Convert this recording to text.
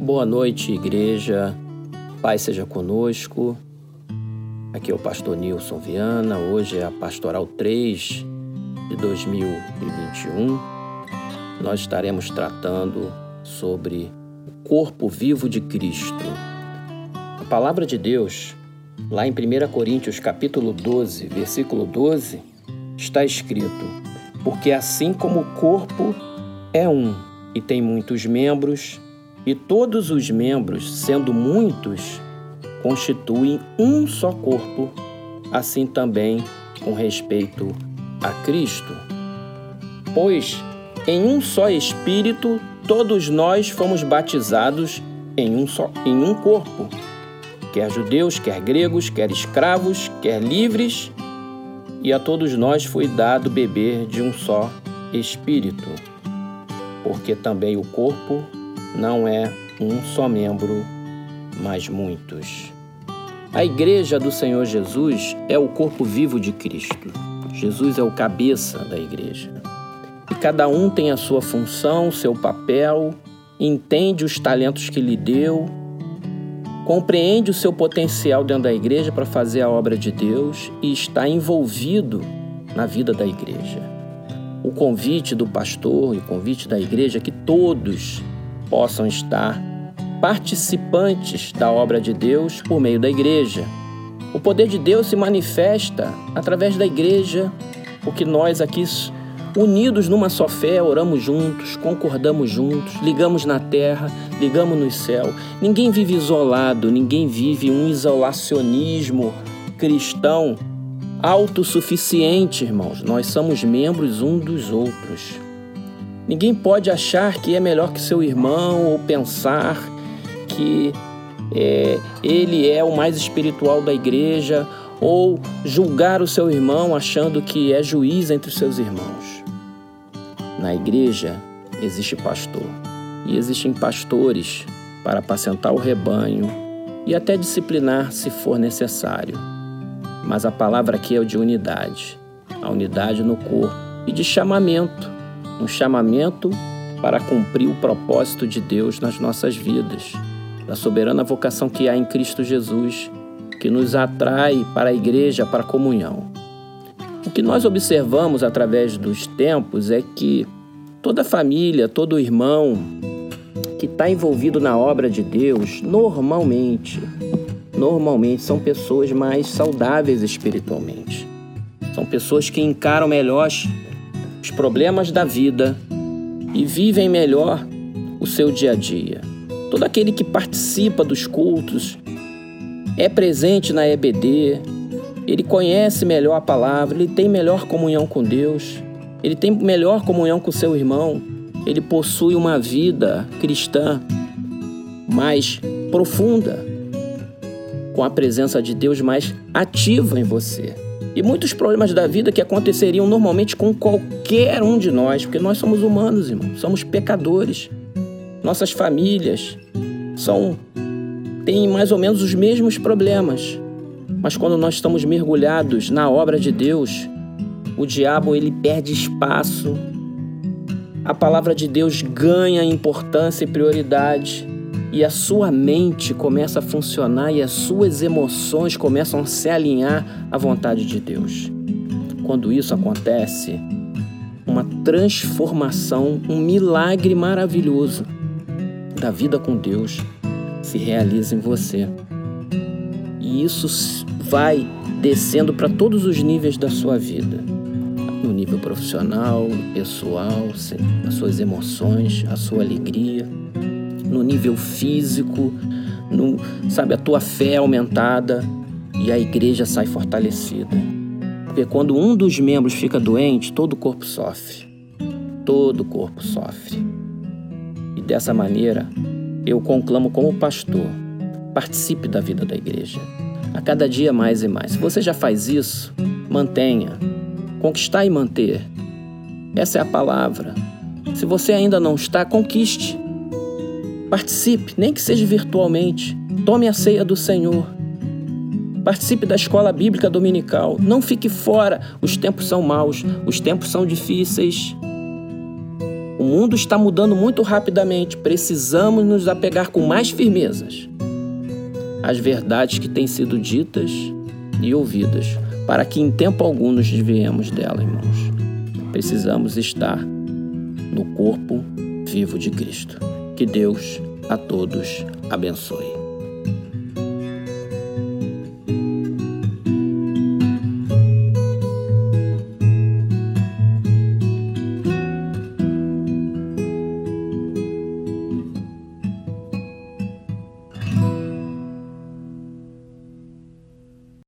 Boa noite, igreja. Pai seja conosco. Aqui é o pastor Nilson Viana. Hoje é a Pastoral 3 de 2021. Nós estaremos tratando sobre o corpo vivo de Cristo. A palavra de Deus, lá em 1 Coríntios capítulo 12, versículo 12, está escrito: Porque assim como o corpo é um e tem muitos membros, e todos os membros, sendo muitos, constituem um só corpo, assim também com respeito a Cristo. Pois em um só Espírito todos nós fomos batizados em um só em um corpo, quer judeus, quer gregos, quer escravos, quer livres, e a todos nós foi dado beber de um só Espírito, porque também o corpo não é um só membro, mas muitos. A Igreja do Senhor Jesus é o corpo vivo de Cristo. Jesus é o cabeça da igreja. E cada um tem a sua função, seu papel, entende os talentos que lhe deu, compreende o seu potencial dentro da igreja para fazer a obra de Deus e está envolvido na vida da igreja. O convite do pastor e o convite da igreja é que todos possam estar participantes da obra de Deus por meio da igreja. O poder de Deus se manifesta através da igreja, porque nós aqui, unidos numa só fé, oramos juntos, concordamos juntos, ligamos na terra, ligamos no céu. Ninguém vive isolado, ninguém vive um isolacionismo cristão autossuficiente, irmãos. Nós somos membros um dos outros. Ninguém pode achar que é melhor que seu irmão ou pensar que é, ele é o mais espiritual da igreja ou julgar o seu irmão achando que é juiz entre os seus irmãos. Na igreja existe pastor e existem pastores para apacentar o rebanho e até disciplinar se for necessário. Mas a palavra aqui é o de unidade, a unidade no corpo e de chamamento um chamamento para cumprir o propósito de Deus nas nossas vidas, da soberana vocação que há em Cristo Jesus, que nos atrai para a igreja, para a comunhão. O que nós observamos através dos tempos é que toda família, todo irmão que está envolvido na obra de Deus, normalmente, normalmente são pessoas mais saudáveis espiritualmente. São pessoas que encaram melhor os problemas da vida e vivem melhor o seu dia a dia. Todo aquele que participa dos cultos, é presente na EBD, ele conhece melhor a palavra, ele tem melhor comunhão com Deus, ele tem melhor comunhão com seu irmão, ele possui uma vida cristã mais profunda, com a presença de Deus mais ativa em você e muitos problemas da vida que aconteceriam normalmente com qualquer um de nós, porque nós somos humanos, irmão, somos pecadores. Nossas famílias são têm mais ou menos os mesmos problemas. Mas quando nós estamos mergulhados na obra de Deus, o diabo ele perde espaço. A palavra de Deus ganha importância e prioridade e a sua mente começa a funcionar e as suas emoções começam a se alinhar à vontade de Deus. Quando isso acontece, uma transformação, um milagre maravilhoso da vida com Deus se realiza em você. E isso vai descendo para todos os níveis da sua vida. No nível profissional, pessoal, as suas emoções, a sua alegria no nível físico, no, sabe, a tua fé aumentada e a igreja sai fortalecida. Porque quando um dos membros fica doente, todo o corpo sofre. Todo o corpo sofre. E dessa maneira, eu conclamo como pastor, participe da vida da igreja. A cada dia mais e mais. Se você já faz isso, mantenha. Conquistar e manter. Essa é a palavra. Se você ainda não está, conquiste. Participe, nem que seja virtualmente. Tome a ceia do Senhor. Participe da escola bíblica dominical. Não fique fora. Os tempos são maus, os tempos são difíceis. O mundo está mudando muito rapidamente, precisamos nos apegar com mais firmezas às verdades que têm sido ditas e ouvidas, para que em tempo algum nos desviemos dela, irmãos. Precisamos estar no corpo vivo de Cristo. Que Deus a todos abençoe.